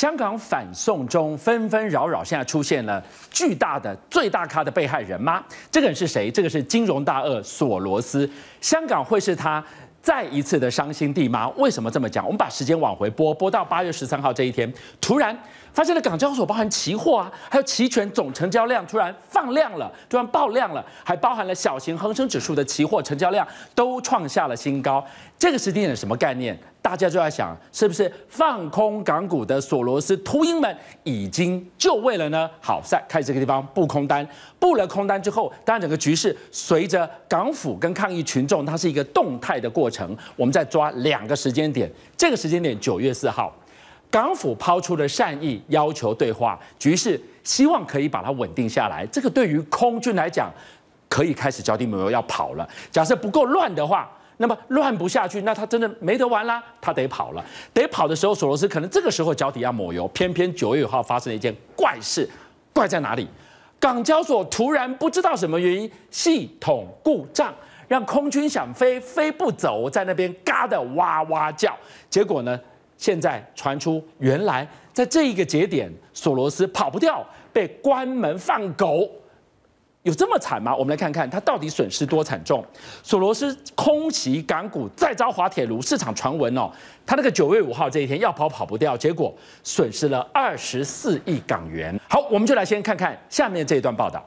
香港反送中纷纷扰扰，现在出现了巨大的最大咖的被害人吗？这个人是谁？这个是金融大鳄索罗斯。香港会是他再一次的伤心地吗？为什么这么讲？我们把时间往回拨，拨到八月十三号这一天，突然。发现了港交所包含期货啊，还有期权总成交量突然放量了，突然爆量了，还包含了小型恒生指数的期货成交量都创下了新高。这个时间点什么概念？大家就在想，是不是放空港股的索罗斯秃鹰们已经就位了呢？好，在开始这个地方布空单，布了空单之后，当然整个局势随着港府跟抗议群众，它是一个动态的过程。我们再抓两个时间点，这个时间点九月四号。港府抛出了善意要求对话，局势希望可以把它稳定下来。这个对于空军来讲，可以开始脚底抹油要跑了。假设不够乱的话，那么乱不下去，那他真的没得玩啦，他得跑了。得跑的时候，索罗斯可能这个时候脚底要抹油。偏偏九月五号发生了一件怪事，怪在哪里？港交所突然不知道什么原因，系统故障，让空军想飞飞不走，在那边嘎的哇哇叫。结果呢？现在传出，原来在这一个节点，索罗斯跑不掉，被关门放狗，有这么惨吗？我们来看看他到底损失多惨重。索罗斯空袭港股，再遭滑铁卢，市场传闻哦，他那个九月五号这一天要跑跑不掉，结果损失了二十四亿港元。好，我们就来先看看下面这一段报道。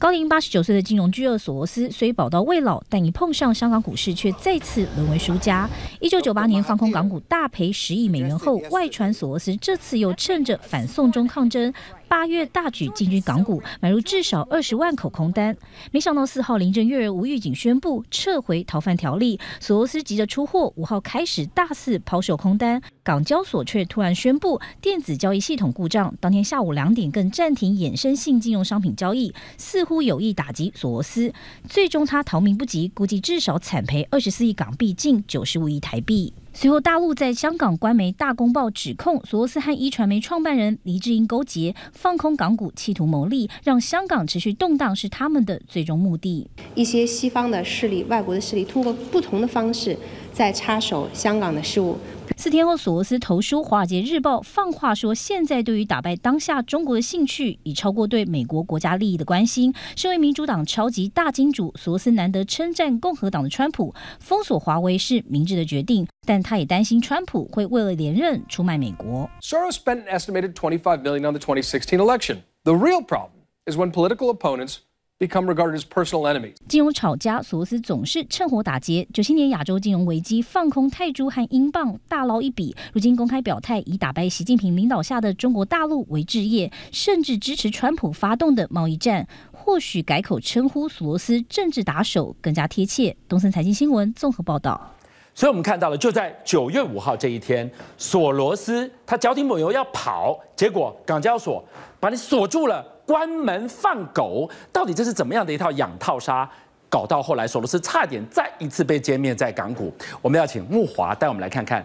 高龄八十九岁的金融巨鳄索罗斯虽宝刀未老，但一碰上香港股市却再次沦为输家。一九九八年放空港股大赔十亿美元后，外传索罗斯这次又趁着反送中抗争。八月大举进军港股，买入至少二十万口空单。没想到四号林郑月娥无预警宣布撤回逃犯条例，索罗斯急着出货，五号开始大肆抛售空单。港交所却突然宣布电子交易系统故障，当天下午两点更暂停衍生性金融商品交易，似乎有意打击索罗斯。最终他逃命不及，估计至少惨赔二十四亿港币，近九十五亿台币。随后，大陆在香港官媒《大公报》指控索罗斯和一传媒创办人黎智英勾结，放空港股，企图牟利，让香港持续动荡是他们的最终目的。一些西方的势力、外国的势力，通过不同的方式在插手香港的事务。四天后，索罗斯投书《华尔街日报》，放话说，现在对于打败当下中国的兴趣已超过对美国国家利益的关心。身为民主党超级大金主，索罗斯难得称赞共和党的川普，封锁华为是明智的决定，但他也担心川普会为了连任出卖美国。Soros spent an estimated million on the twenty sixteen election. The real problem is when political opponents become regarded as personal enemies. 金融炒家索罗斯总是趁火打劫。九七年亚洲金融危机，放空泰铢和英镑，大捞一笔。如今公开表态，以打败习近平领导下的中国大陆为置业，甚至支持川普发动的贸易战。或许改口称呼索罗斯政治打手更加贴切。东森财经新闻综合报道。所以我们看到了，就在九月五号这一天，索罗斯他脚底抹油要跑，结果港交所把你锁住了。关门放狗，到底这是怎么样的一套养套杀？搞到后来，索罗斯差点再一次被歼灭在港股。我们要请木华带我们来看看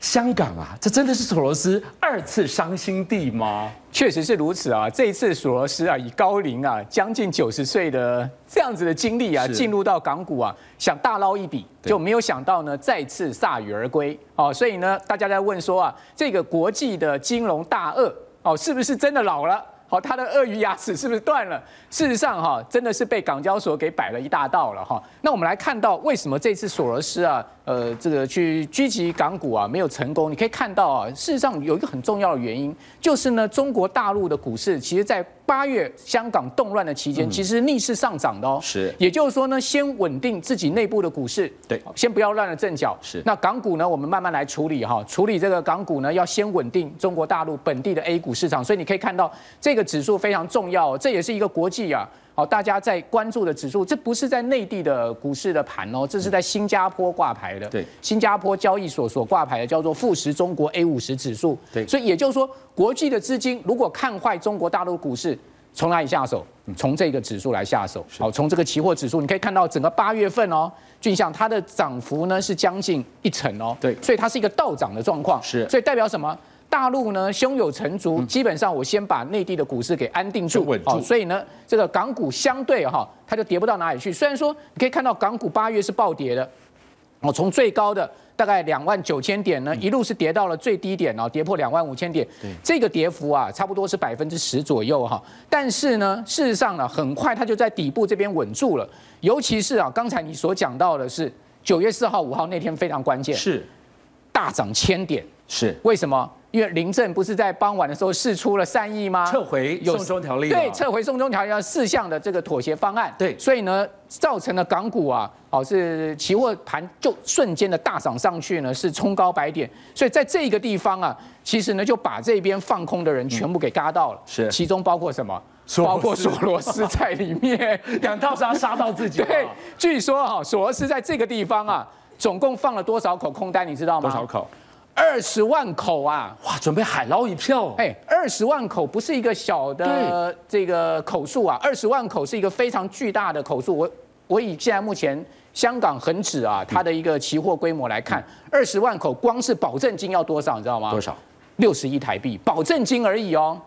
香港啊，这真的是索罗斯二次伤心地吗？确实是如此啊！这一次索罗斯啊，以高龄啊将近九十岁的这样子的经历啊，进入到港股啊，想大捞一笔，就没有想到呢，再次铩羽而归。哦，所以呢，大家在问说啊，这个国际的金融大鳄哦，是不是真的老了？好，他的鳄鱼牙齿是不是断了？事实上，哈，真的是被港交所给摆了一大道了，哈。那我们来看到，为什么这次索罗斯啊，呃，这个去狙击港股啊，没有成功？你可以看到啊，事实上有一个很重要的原因，就是呢，中国大陆的股市，其实在八月香港动乱的期间，其实逆势上涨的哦。是，也就是说呢，先稳定自己内部的股市，对，先不要乱了阵脚。是，那港股呢，我们慢慢来处理哈，处理这个港股呢，要先稳定中国大陆本地的 A 股市场。所以你可以看到，这个指数非常重要，这也是一个国际啊。好，大家在关注的指数，这不是在内地的股市的盘哦，这是在新加坡挂牌的。对，新加坡交易所所挂牌的叫做富时中国 A 五十指数。对，所以也就是说，国际的资金如果看坏中国大陆股市，从哪里下手？从这个指数来下手。好，从这个期货指数，你可以看到整个八月份哦，俊相它的涨幅呢是将近一成哦。对，所以它是一个倒涨的状况。是，所以代表什么？大陆呢，胸有成竹，基本上我先把内地的股市给安定住，稳住，所以呢，这个港股相对哈，它就跌不到哪里去。虽然说你可以看到港股八月是暴跌的，哦，从最高的大概两万九千点呢，一路是跌到了最低点哦，跌破两万五千点。对，这个跌幅啊，差不多是百分之十左右哈。但是呢，事实上呢，很快它就在底部这边稳住了。尤其是啊，刚才你所讲到的是九月四号、五号那天非常关键，是大涨千点。是为什么？因为林郑不是在傍晚的时候释出了善意吗？撤回送中条例，对，撤回送中条例四项的这个妥协方案，对，所以呢，造成了港股啊，哦是期货盘就瞬间的大涨上去呢，是冲高百点，所以在这个地方啊，其实呢就把这边放空的人全部给嘎到了，是，其中包括什么？包括索罗斯在里面，两套杀杀到自己。对，据说哈，索罗斯在这个地方啊，总共放了多少口空单，你知道吗？多少口？二十万口啊！哇，准备海捞一票。哎，二十万口不是一个小的这个口数啊，二十万口是一个非常巨大的口数。我我以现在目前香港恒指啊，它的一个期货规模来看，二十万口光是保证金要多少，你知道吗？多少？六十亿台币，保证金而已哦。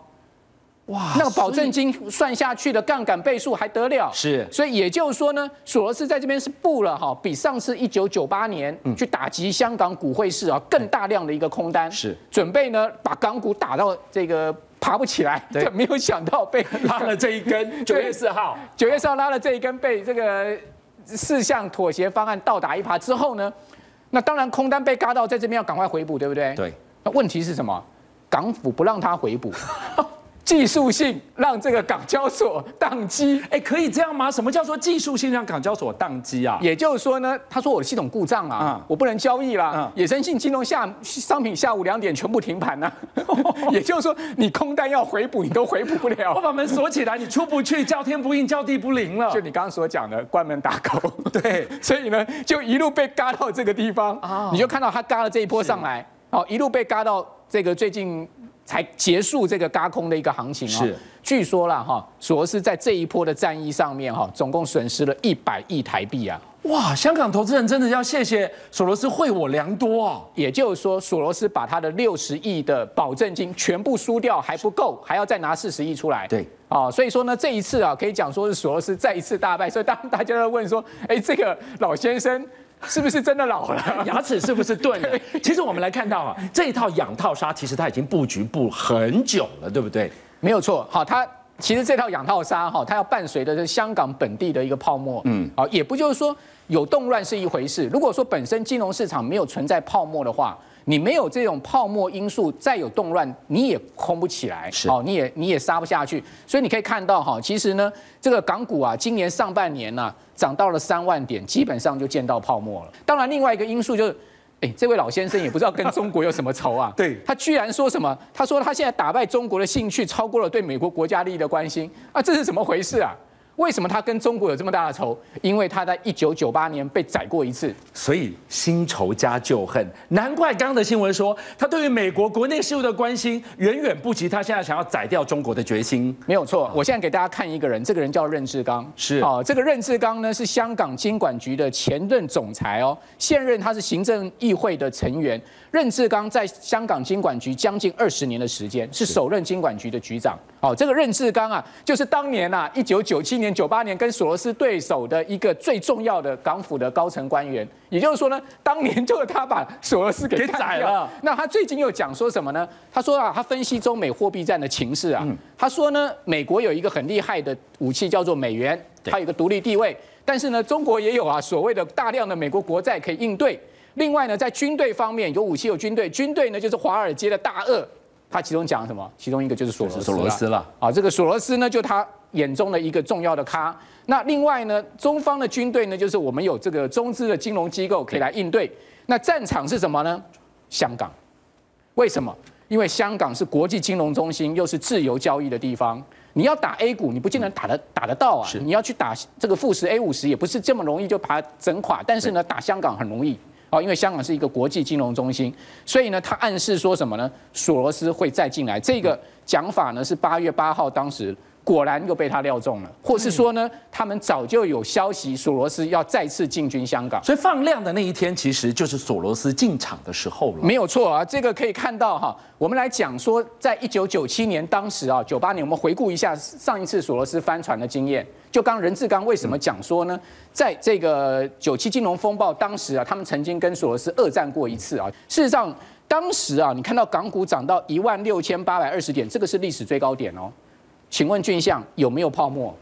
哇，那个保证金算下去的杠杆倍数还得了？是，所以也就是说呢，索罗斯在这边是布了哈，比上次一九九八年去打击香港股汇市啊更大量的一个空单，是准备呢把港股打到这个爬不起来，对，没有想到被拉了这一根。九月四号，九月四号拉了这一根，被这个四项妥协方案倒打一耙之后呢，那当然空单被嘎到，在这边要赶快回补，对不对？对。那问题是什么？港府不让他回补。技术性让这个港交所宕机，哎，可以这样吗？什么叫做技术性让港交所宕机啊？也就是说呢，他说我的系统故障啊，我不能交易了，衍生性金融下商品下午两点全部停盘了。也就是说，你空单要回补，你都回补不了。我把门锁起来，你出不去，叫天不应，叫地不灵了。就你刚刚所讲的关门打狗，对，所以呢，就一路被嘎到这个地方，你就看到他嘎了这一波上来，哦，一路被嘎到这个最近。才结束这个嘎空的一个行情啊！是，据说了哈，索罗斯在这一波的战役上面哈，总共损失了一百亿台币啊！哇，香港投资人真的要谢谢索罗斯惠我良多啊！也就是说，索罗斯把他的六十亿的保证金全部输掉还不够，还要再拿四十亿出来。对，啊，所以说呢，这一次啊，可以讲说是索罗斯再一次大败。所以当大家都问说，哎，这个老先生。是不是真的老了？牙齿是不是钝了？其实我们来看到啊，这一套养套杀，其实它已经布局布很久了，对不对？没有错。好，它其实这套养套杀哈，它要伴随的是香港本地的一个泡沫。嗯，好，也不就是说有动乱是一回事。如果说本身金融市场没有存在泡沫的话。你没有这种泡沫因素，再有动乱，你也空不起来，是哦，你也你也杀不下去。所以你可以看到哈，其实呢，这个港股啊，今年上半年呢、啊，涨到了三万点，基本上就见到泡沫了。当然，另外一个因素就是，哎，这位老先生也不知道跟中国有什么仇啊？对，他居然说什么？他说他现在打败中国的兴趣超过了对美国国家利益的关心啊，这是怎么回事啊？为什么他跟中国有这么大的仇？因为他在一九九八年被宰过一次，所以新仇加旧恨。难怪刚刚的新闻说，他对于美国国内事务的关心远远不及他现在想要宰掉中国的决心。没有错，我现在给大家看一个人，这个人叫任志刚，是哦，这个任志刚呢是香港金管局的前任总裁哦，现任他是行政议会的成员。任志刚在香港金管局将近二十年的时间，是首任金管局的局长。哦，这个任志刚啊，就是当年啊，一九九七年、九八年跟索罗斯对手的一个最重要的港府的高层官员。也就是说呢，当年就是他把索罗斯给宰了。那他最近又讲说什么呢？他说啊，他分析中美货币战的情势啊，他说呢，美国有一个很厉害的武器叫做美元，它有一个独立地位。但是呢，中国也有啊，所谓的大量的美国国债可以应对。另外呢，在军队方面有武器有军队，军队呢就是华尔街的大鳄，他其中讲什么？其中一个就是索罗斯，索罗斯了啊，这个索罗斯呢就他眼中的一个重要的咖。那另外呢，中方的军队呢就是我们有这个中资的金融机构可以来应对。那战场是什么呢？香港。为什么？因为香港是国际金融中心，又是自由交易的地方。你要打 A 股，你不见得打得打得到啊。你要去打这个富时 A 五十，也不是这么容易就把它整垮。但是呢，打香港很容易。哦，因为香港是一个国际金融中心，所以呢，他暗示说什么呢？索罗斯会再进来。这个讲法呢，是八月八号当时果然又被他料中了，或是说呢，他们早就有消息索罗斯要再次进军香港，所以放量的那一天其实就是索罗斯进场的时候了。没有错啊，这个可以看到哈，我们来讲说，在一九九七年当时啊，九八年我们回顾一下上一次索罗斯翻船的经验。就刚任志刚为什么讲说呢？在这个九七金融风暴当时啊，他们曾经跟索罗斯恶战过一次啊。事实上，当时啊，你看到港股涨到一万六千八百二十点，这个是历史最高点哦。请问俊相有没有泡沫？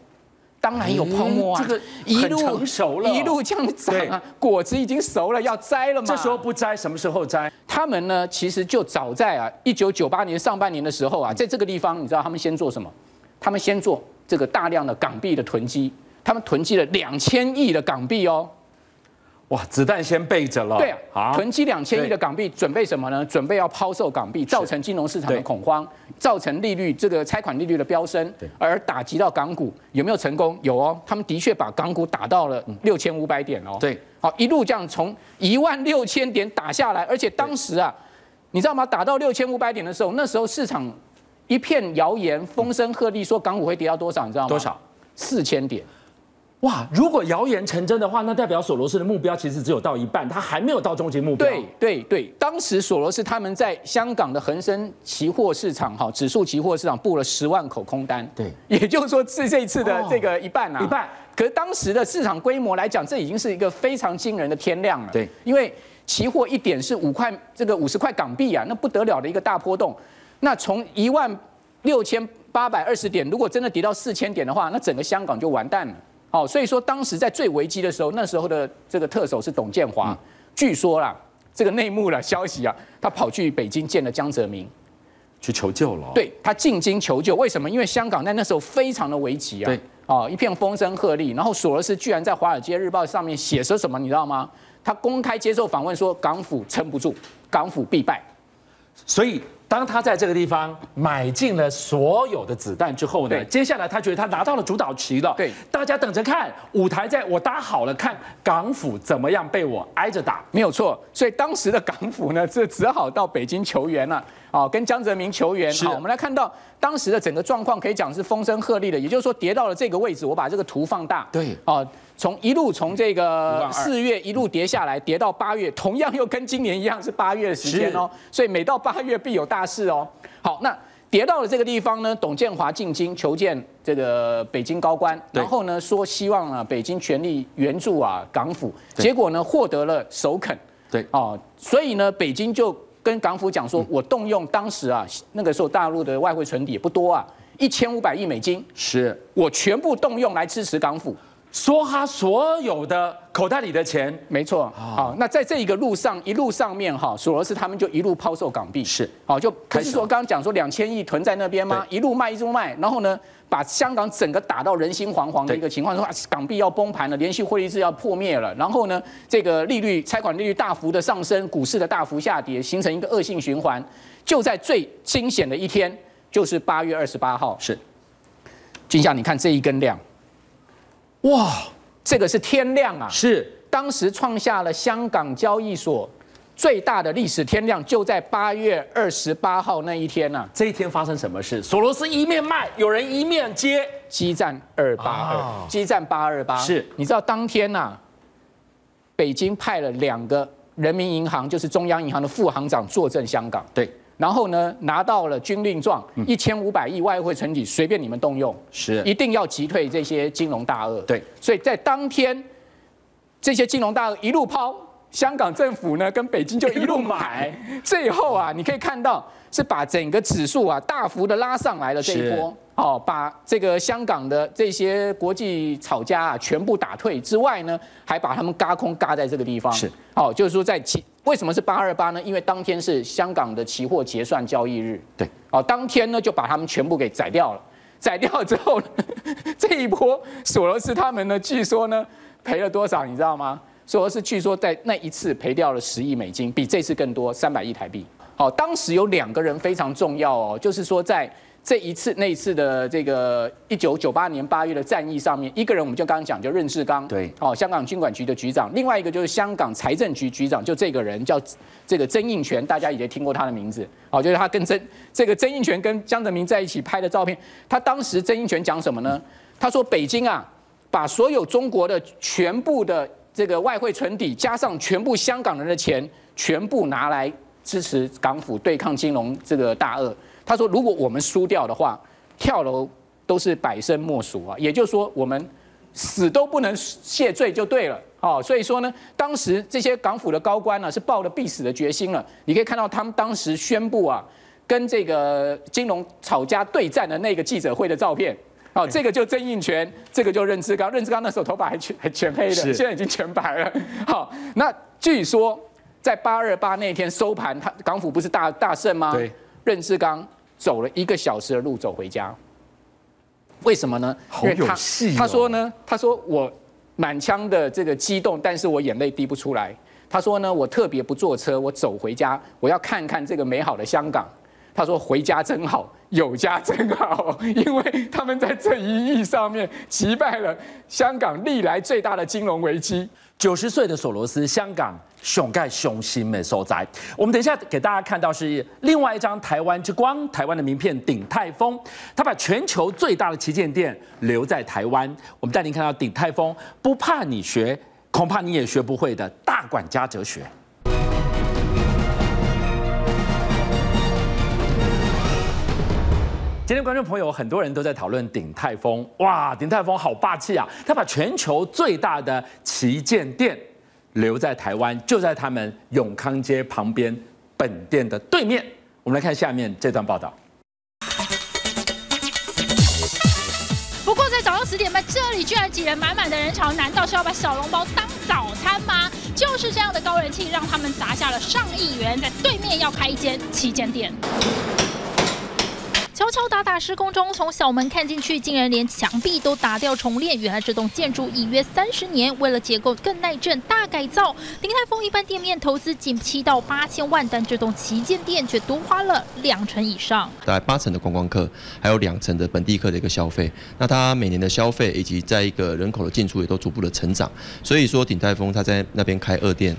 当然有泡沫啊！这个一路成熟了，一路这样涨啊，果子已经熟了，要摘了嘛。这时候不摘，什么时候摘？他们呢，其实就早在啊一九九八年上半年的时候啊，在这个地方，你知道他们先做什么？他们先做这个大量的港币的囤积，他们囤积了两千亿的港币哦。哇，子弹先备着了。对啊，囤积两千亿的港币，准备什么呢？准备要抛售港币，造成金融市场的恐慌，造成利率这个拆款利率的飙升，而打击到港股。有没有成功？有哦，他们的确把港股打到了六千五百点哦。对，好，一路这样从一万六千点打下来，而且当时啊，你知道吗？打到六千五百点的时候，那时候市场一片谣言，风声鹤唳，说港股会跌到多少？你知道吗？多少？四千点。哇！如果谣言成真的话，那代表索罗斯的目标其实只有到一半，他还没有到终极目标。对对对，当时索罗斯他们在香港的恒生期货市场哈，指数期货市场布了十万口空单。对，也就是说是这一次的这个一半啊，一半。可是当时的市场规模来讲，这已经是一个非常惊人的天量了。对，因为期货一点是五块，这个五十块港币啊，那不得了的一个大波动。那从一万六千八百二十点，如果真的跌到四千点的话，那整个香港就完蛋了。哦，所以说当时在最危机的时候，那时候的这个特首是董建华，据说啦，这个内幕的消息啊，他跑去北京见了江泽民，去求救了。对，他进京求救，为什么？因为香港在那时候非常的危急啊，对，哦，一片风声鹤唳，然后索罗斯居然在《华尔街日报》上面写说什么，你知道吗？他公开接受访问说，港府撑不住，港府必败，所以。当他在这个地方买进了所有的子弹之后呢，接下来他觉得他拿到了主导旗了。对，大家等着看，舞台在我搭好了，看港府怎么样被我挨着打。没有错，所以当时的港府呢，这只好到北京求援了。啊，跟江泽民求援。好，我们来看到当时的整个状况，可以讲是风声鹤唳的。也就是说，跌到了这个位置，我把这个图放大。对，啊，从一路从这个四月一路跌下来，跌到八月，同样又跟今年一样是八月的时间哦。所以每到八月必有大事哦。好，那跌到了这个地方呢，董建华进京求见这个北京高官，然后呢说希望啊北京全力援助啊港府，结果呢获得了首肯。对，哦，所以呢北京就。跟港府讲说，我动用当时啊，那个时候大陆的外汇存底也不多啊，一千五百亿美金，是。我全部动用来支持港府，梭哈所有的口袋里的钱，没错。好，那在这一个路上，一路上面哈，索罗斯他们就一路抛售港币，是，好，就可是说刚刚讲说两千亿囤在那边吗？一路卖一路卖，然后呢？把香港整个打到人心惶惶的一个情况，说港币要崩盘了，连续汇率制要破灭了，然后呢，这个利率拆款利率大幅的上升，股市的大幅下跌，形成一个恶性循环。就在最惊险的一天，就是八月二十八号，是。金夏，你看这一根量，哇，这个是天量啊，是，当时创下了香港交易所。最大的历史天量就在八月二十八号那一天呢、啊！这一天发生什么事？索罗斯一面卖，有人一面接，激战二八二，激战八二八。是，你知道当天呐、啊，北京派了两个人民银行，就是中央银行的副行长坐镇香港。对，然后呢，拿到了军令状，一千五百亿外汇存底，随便你们动用，是，一定要击退这些金融大鳄。对，所以在当天，这些金融大鳄一路抛。香港政府呢，跟北京就一路买，最后啊，你可以看到是把整个指数啊大幅的拉上来了这一波，哦，把这个香港的这些国际炒家啊全部打退之外呢，还把他们嘎空嘎在这个地方，是，哦，就是说在期为什么是八二八呢？因为当天是香港的期货结算交易日，对，哦，当天呢就把他们全部给宰掉了，宰掉之后呢，这一波索罗斯他们呢，据说呢赔了多少，你知道吗？索罗斯据说在那一次赔掉了十亿美金，比这次更多三百亿台币。好，当时有两个人非常重要哦，就是说在这一次那一次的这个一九九八年八月的战役上面，一个人我们就刚刚讲就任志刚，对，哦，香港军管局的局长，另外一个就是香港财政局局长，就这个人叫这个曾荫权，大家也听过他的名字，哦，就是他跟曾这个曾荫权跟江泽民在一起拍的照片，他当时曾荫权讲什么呢？他说北京啊，把所有中国的全部的这个外汇存底，加上全部香港人的钱，全部拿来支持港府对抗金融这个大鳄。他说：“如果我们输掉的话，跳楼都是百生莫属啊！也就是说，我们死都不能谢罪就对了。哦，所以说呢，当时这些港府的高官呢，是抱了必死的决心了。你可以看到他们当时宣布啊，跟这个金融炒家对战的那个记者会的照片。哦，这个就曾荫权，这个就任志刚。任志刚那时候头发还全还 全黑的，现在已经全白了。好，那据说在八二八那天收盘，他港府不是大大胜吗？对，任志刚。”走了一个小时的路走回家，为什么呢？好有戏哦。他说呢，他说我满腔的这个激动，但是我眼泪滴不出来。他说呢，我特别不坐车，我走回家，我要看看这个美好的香港。他说回家真好，有家真好，因为他们在这一役上面击败了香港历来最大的金融危机。九十岁的索罗斯，香港熊盖熊心美所在。我们等一下给大家看到是另外一张台湾之光，台湾的名片鼎泰丰，他把全球最大的旗舰店留在台湾。我们带您看到鼎泰丰，不怕你学，恐怕你也学不会的大管家哲学。今天观众朋友，很多人都在讨论鼎泰丰，哇，鼎泰丰好霸气啊！他把全球最大的旗舰店留在台湾，就在他们永康街旁边本店的对面。我们来看下面这段报道。不过在早上十点半，这里居然挤人满满的人潮，难道是要把小笼包当早餐吗？就是这样的高人气，让他们砸下了上亿元，在对面要开一间旗舰店。敲敲打打施工中，从小门看进去，竟然连墙壁都打掉重练。原来这栋建筑已约三十年，为了结构更耐震，大改造。鼎泰丰一般店面投资仅七到八千万，但这栋旗舰店却多花了两成以上，大概八成的观光客，还有两成的本地客的一个消费。那它每年的消费以及在一个人口的进出也都逐步的成长。所以说，鼎泰丰它在那边开二店。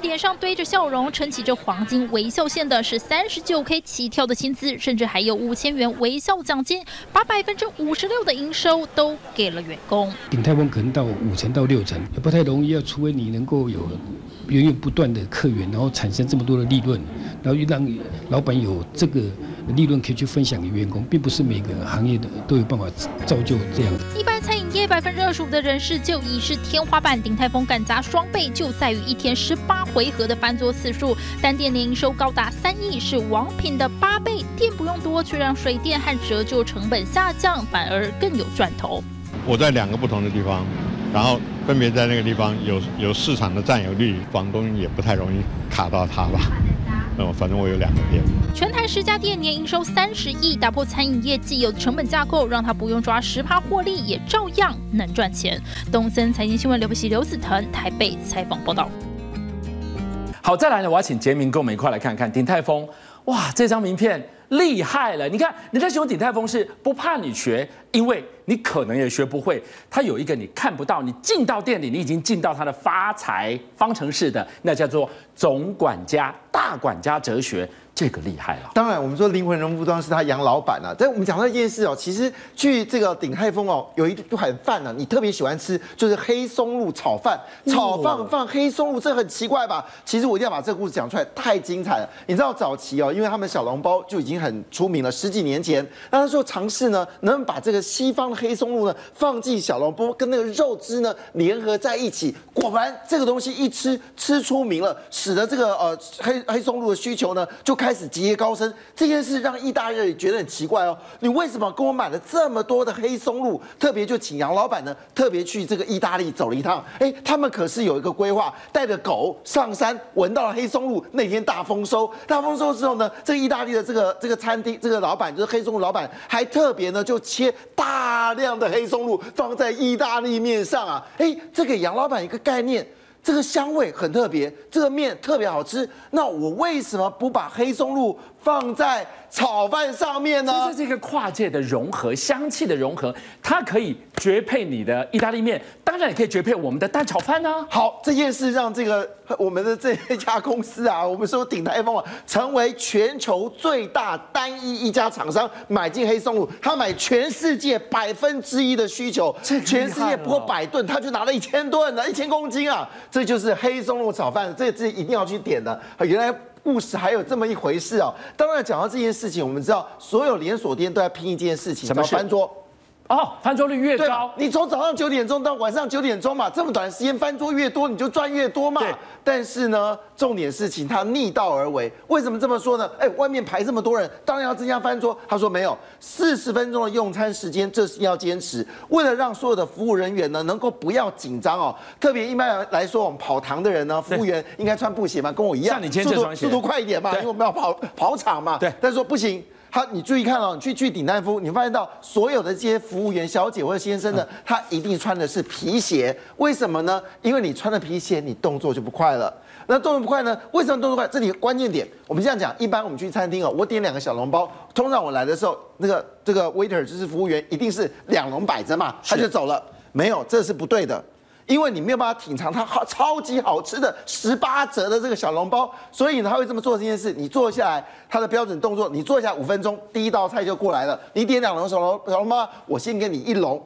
脸上堆着笑容，撑起这黄金微笑线的是三十九 K 起跳的薪资，甚至还有五千元微笑奖金，把百分之五十六的营收都给了员工。鼎泰丰可能到五成到六成也不太容易，要除非你能够有源源不断的客源，然后产生这么多的利润，然后又让老板有这个利润可以去分享给员工，并不是每个行业的都有办法造就这样。一般业百分之二十五的人士就已是天花板，鼎泰丰敢砸双倍，就在于一天十八回合的翻桌次数，单店年营收高达三亿，是王品的八倍。店不用多，却让水电和折旧成本下降，反而更有赚头。我在两个不同的地方，然后分别在那个地方有有市场的占有率，房东也不太容易卡到他吧。嗯，反正我有两个店。全台十家店年营收三十亿，打破餐饮业既有的成本架构，让他不用抓十趴获利，也照样能赚钱。东森财经新闻刘不熙、刘子腾台北采访报道。好，再来呢，我要请杰明跟我们一块来看看鼎泰丰。哇，这张名片厉害了！你看，人家形容鼎泰丰是不怕你学，因为你可能也学不会。它有一个你看不到，你进到店里，你已经进到它的发财方程式的，那叫做总管家、大管家哲学。这个厉害了，当然我们说灵魂人物当然是他杨老板啊。但我们讲到一件事哦，其实去这个鼎泰丰哦，有一款饭呢，你特别喜欢吃，就是黑松露炒饭，炒饭放黑松露，这很奇怪吧？其实我一定要把这个故事讲出来，太精彩了。你知道早期哦，因为他们小笼包就已经很出名了，十几年前，那他说尝试呢，能把这个西方的黑松露呢放进小笼包，跟那个肉汁呢联合在一起，果然这个东西一吃吃出名了，使得这个呃黑黑松露的需求呢就开。始节节高升，这件事让意大利人也觉得很奇怪哦。你为什么给我买了这么多的黑松露？特别就请杨老板呢，特别去这个意大利走了一趟。哎，他们可是有一个规划，带着狗上山，闻到了黑松露，那天大丰收。大丰收之后呢，这个意大利的这个这个餐厅这个老板就是黑松露老板，还特别呢就切大量的黑松露放在意大利面上啊。哎，这给杨老板一个概念。这个香味很特别，这个面特别好吃。那我为什么不把黑松露放在炒饭上面呢？这是一个跨界的融合，香气的融合，它可以绝配你的意大利面，当然也可以绝配我们的蛋炒饭呢、啊。好，这件事让这个我们的这一家公司啊，我们说鼎泰丰啊，成为全球最大单一一家厂商买进黑松露，他买全世界百分之一的需求，全世界不过百吨，他就拿了一千吨了，一千公斤啊，这就是黑松露炒饭，这这一定要去点的。原来。故事还有这么一回事哦。当然，讲到这件事情，我们知道所有连锁店都在拼一件事情，什么翻桌。哦，翻桌率越高，你从早上九点钟到晚上九点钟嘛，这么短时间翻桌越多，你就赚越多嘛。对。但是呢，重点事情他逆道而为，为什么这么说呢？哎，外面排这么多人，当然要增加翻桌。他说没有，四十分钟的用餐时间，这是要坚持。为了让所有的服务人员呢，能够不要紧张哦。特别一般来说，我们跑堂的人呢，服务员应该穿布鞋嘛，跟我一样，像你今天这双鞋，速度快一点嘛，因为我们要跑跑场嘛。对。但是说不行。他，你注意看哦，你去去鼎泰丰，你发现到所有的这些服务员小姐或者先生呢，他一定穿的是皮鞋，为什么呢？因为你穿的皮鞋，你动作就不快了。那动作不快呢？为什么动作快？这里关键点，我们这样讲，一般我们去餐厅哦，我点两个小笼包，通常我来的时候，那个这个 waiter 就是服务员，一定是两笼摆着嘛，他就走了。没有，这是不对的。因为你没有办法品尝它好超级好吃的十八折的这个小笼包，所以呢，他会这么做这件事。你坐下来，他的标准动作，你坐下五分钟，第一道菜就过来了。你点两笼小笼小笼包，我先给你一笼。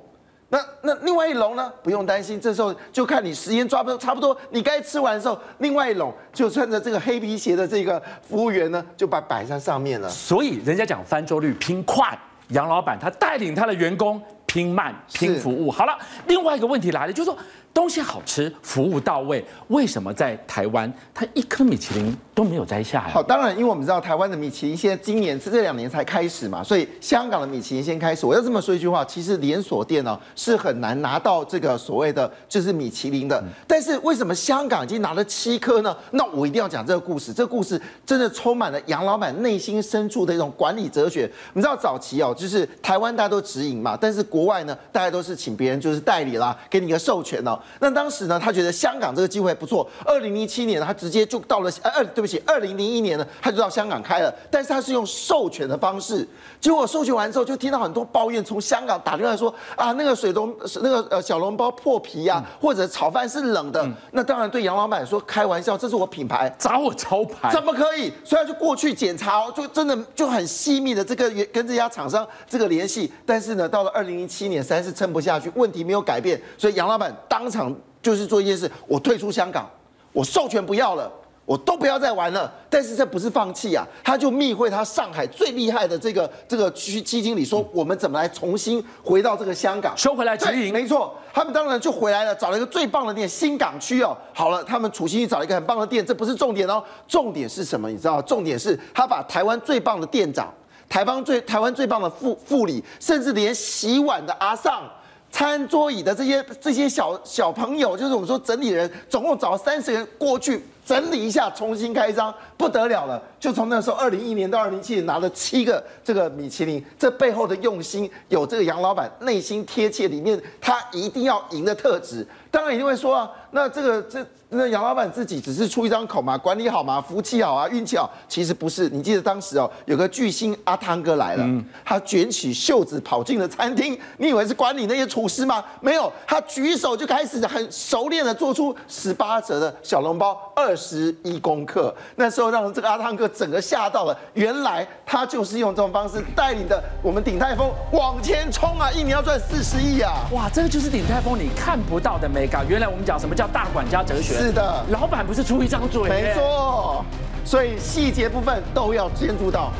那那另外一笼呢？不用担心，这时候就看你时间抓不到差不多，你该吃完的时候，另外一笼就穿着这个黑皮鞋的这个服务员呢，就把摆在上面了。所以人家讲翻桌率拼快，杨老板他带领他的员工拼慢拼服务。好了，另外一个问题来了，就是说。东西好吃，服务到位，为什么在台湾它一颗米其林都没有摘下来？好，当然，因为我们知道台湾的米其林现在今年是这两年才开始嘛，所以香港的米其林先开始。我要这么说一句话，其实连锁店呢是很难拿到这个所谓的就是米其林的。但是为什么香港已经拿了七颗呢？那我一定要讲这个故事。这个故事真的充满了杨老板内心深处的一种管理哲学。你知道早期哦，就是台湾大家都直营嘛，但是国外呢，大家都是请别人就是代理啦，给你一个授权哦。那当时呢，他觉得香港这个机会不错。二零零七年，他直接就到了。呃，二对不起，二零零一年呢，他就到香港开了。但是他是用授权的方式。结果授权完之后，就听到很多抱怨，从香港打电话说啊，那个水龙那个呃小笼包破皮呀、啊，或者炒饭是冷的。嗯、那当然对杨老板说开玩笑，这是我品牌，砸我招牌，怎么可以？所以他就过去检查哦，就真的就很细密的这个跟这家厂商这个联系。但是呢，到了二零零七年，实在是撑不下去，问题没有改变，所以杨老板当场。就是做一件事，我退出香港，我授权不要了，我都不要再玩了。但是这不是放弃啊，他就密会他上海最厉害的这个这个区基经理说，我们怎么来重新回到这个香港，收回来直营。没错，他们当然就回来了，找了一个最棒的店，新港区哦。好了，他们处心去找一个很棒的店，这不是重点哦，重点是什么？你知道？重点是他把台湾最棒的店长，台湾最台湾最棒的副副理，甚至连洗碗的阿尚。餐桌椅的这些这些小小朋友，就是我们说整理人，总共找了三十人过去整理一下，重新开张，不得了了。就从那时候，二零一一年到二零一七年拿了七个这个米其林，这背后的用心有这个杨老板内心贴切里面，他一定要赢的特质。当然一定会说啊，那这个这。那杨老板自己只是出一张口嘛，管理好嘛，福气好啊，运气好，其实不是。你记得当时哦，有个巨星阿汤哥来了，嗯、他卷起袖子跑进了餐厅，你以为是管理那些厨师吗？没有，他举手就开始很熟练的做出十八折的小笼包，二十一公克。那时候让这个阿汤哥整个吓到了，原来他就是用这种方式带领的我们鼎泰丰往前冲啊，一年要赚四十亿啊！哇，这个就是鼎泰丰你看不到的美感。原来我们讲什么叫大管家哲学。是的，老板不是出一张嘴，没错，所以细节部分都要监督到。